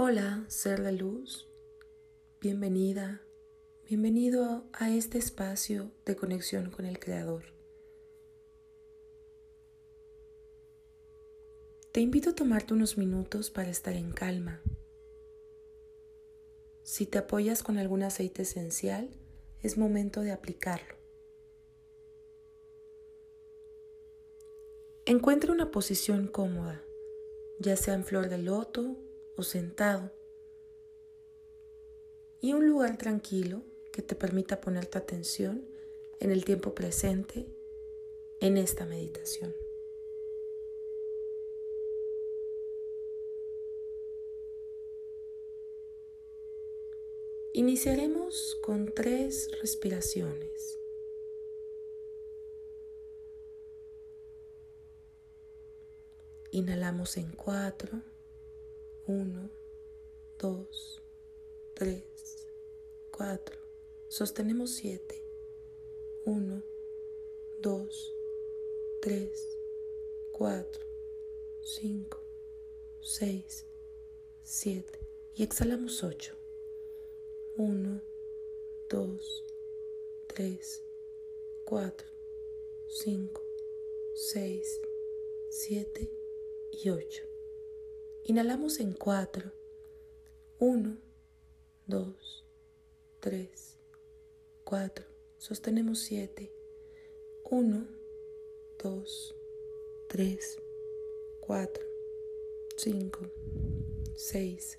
Hola, ser de luz. Bienvenida, bienvenido a este espacio de conexión con el Creador. Te invito a tomarte unos minutos para estar en calma. Si te apoyas con algún aceite esencial, es momento de aplicarlo. Encuentra una posición cómoda, ya sea en flor de loto o sentado, y un lugar tranquilo que te permita poner tu atención en el tiempo presente en esta meditación. Iniciaremos con tres respiraciones. Inhalamos en cuatro. Uno, dos, tres, cuatro. Sostenemos siete. Uno, dos, tres, cuatro, cinco, seis, siete. Y exhalamos ocho. Uno, dos, tres, cuatro, cinco, seis, siete y ocho. Inhalamos en cuatro. Uno, dos, tres, cuatro. Sostenemos siete. Uno, dos, tres, cuatro, cinco, seis,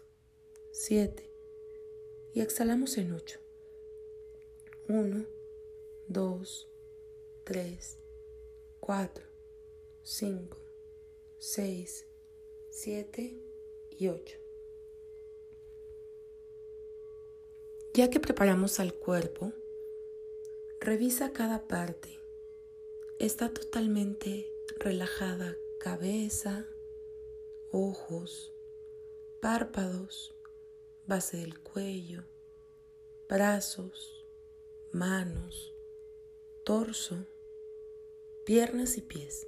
siete. Y exhalamos en ocho. Uno, dos, tres, cuatro, cinco, seis, 7 y 8. Ya que preparamos al cuerpo, revisa cada parte. Está totalmente relajada cabeza, ojos, párpados, base del cuello, brazos, manos, torso, piernas y pies.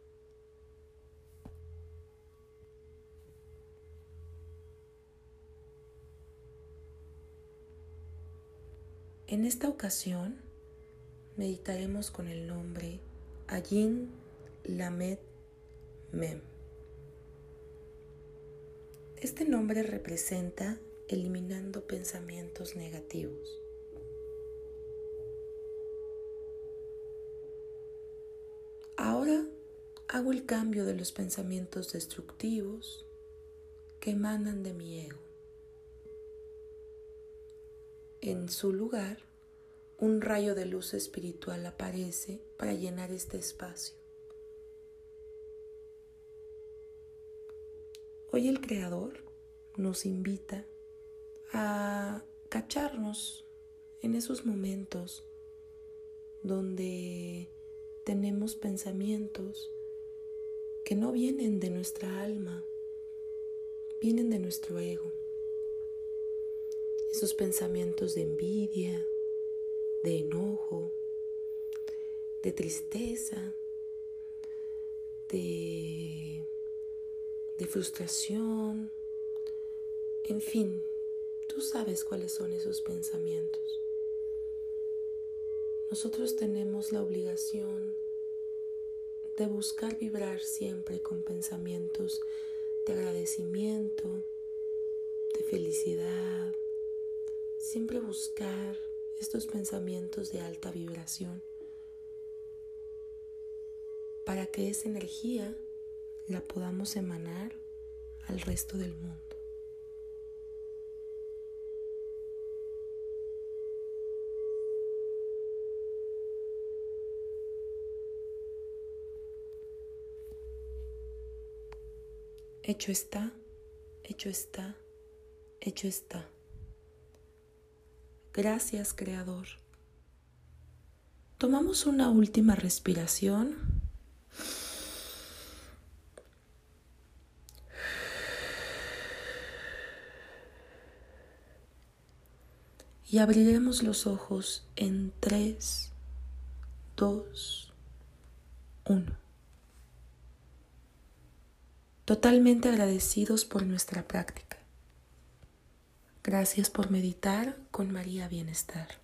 En esta ocasión meditaremos con el nombre Ayin Lamed Mem. Este nombre representa eliminando pensamientos negativos. Ahora hago el cambio de los pensamientos destructivos que emanan de mi ego. En su lugar, un rayo de luz espiritual aparece para llenar este espacio. Hoy el Creador nos invita a cacharnos en esos momentos donde tenemos pensamientos que no vienen de nuestra alma, vienen de nuestro ego esos pensamientos de envidia, de enojo, de tristeza, de, de frustración, en fin, tú sabes cuáles son esos pensamientos. Nosotros tenemos la obligación de buscar vibrar siempre con pensamientos de agradecimiento, de felicidad, Siempre buscar estos pensamientos de alta vibración para que esa energía la podamos emanar al resto del mundo. Hecho está, hecho está, hecho está. Gracias, Creador. Tomamos una última respiración. Y abriremos los ojos en 3, 2, 1. Totalmente agradecidos por nuestra práctica. Gracias por meditar con María Bienestar.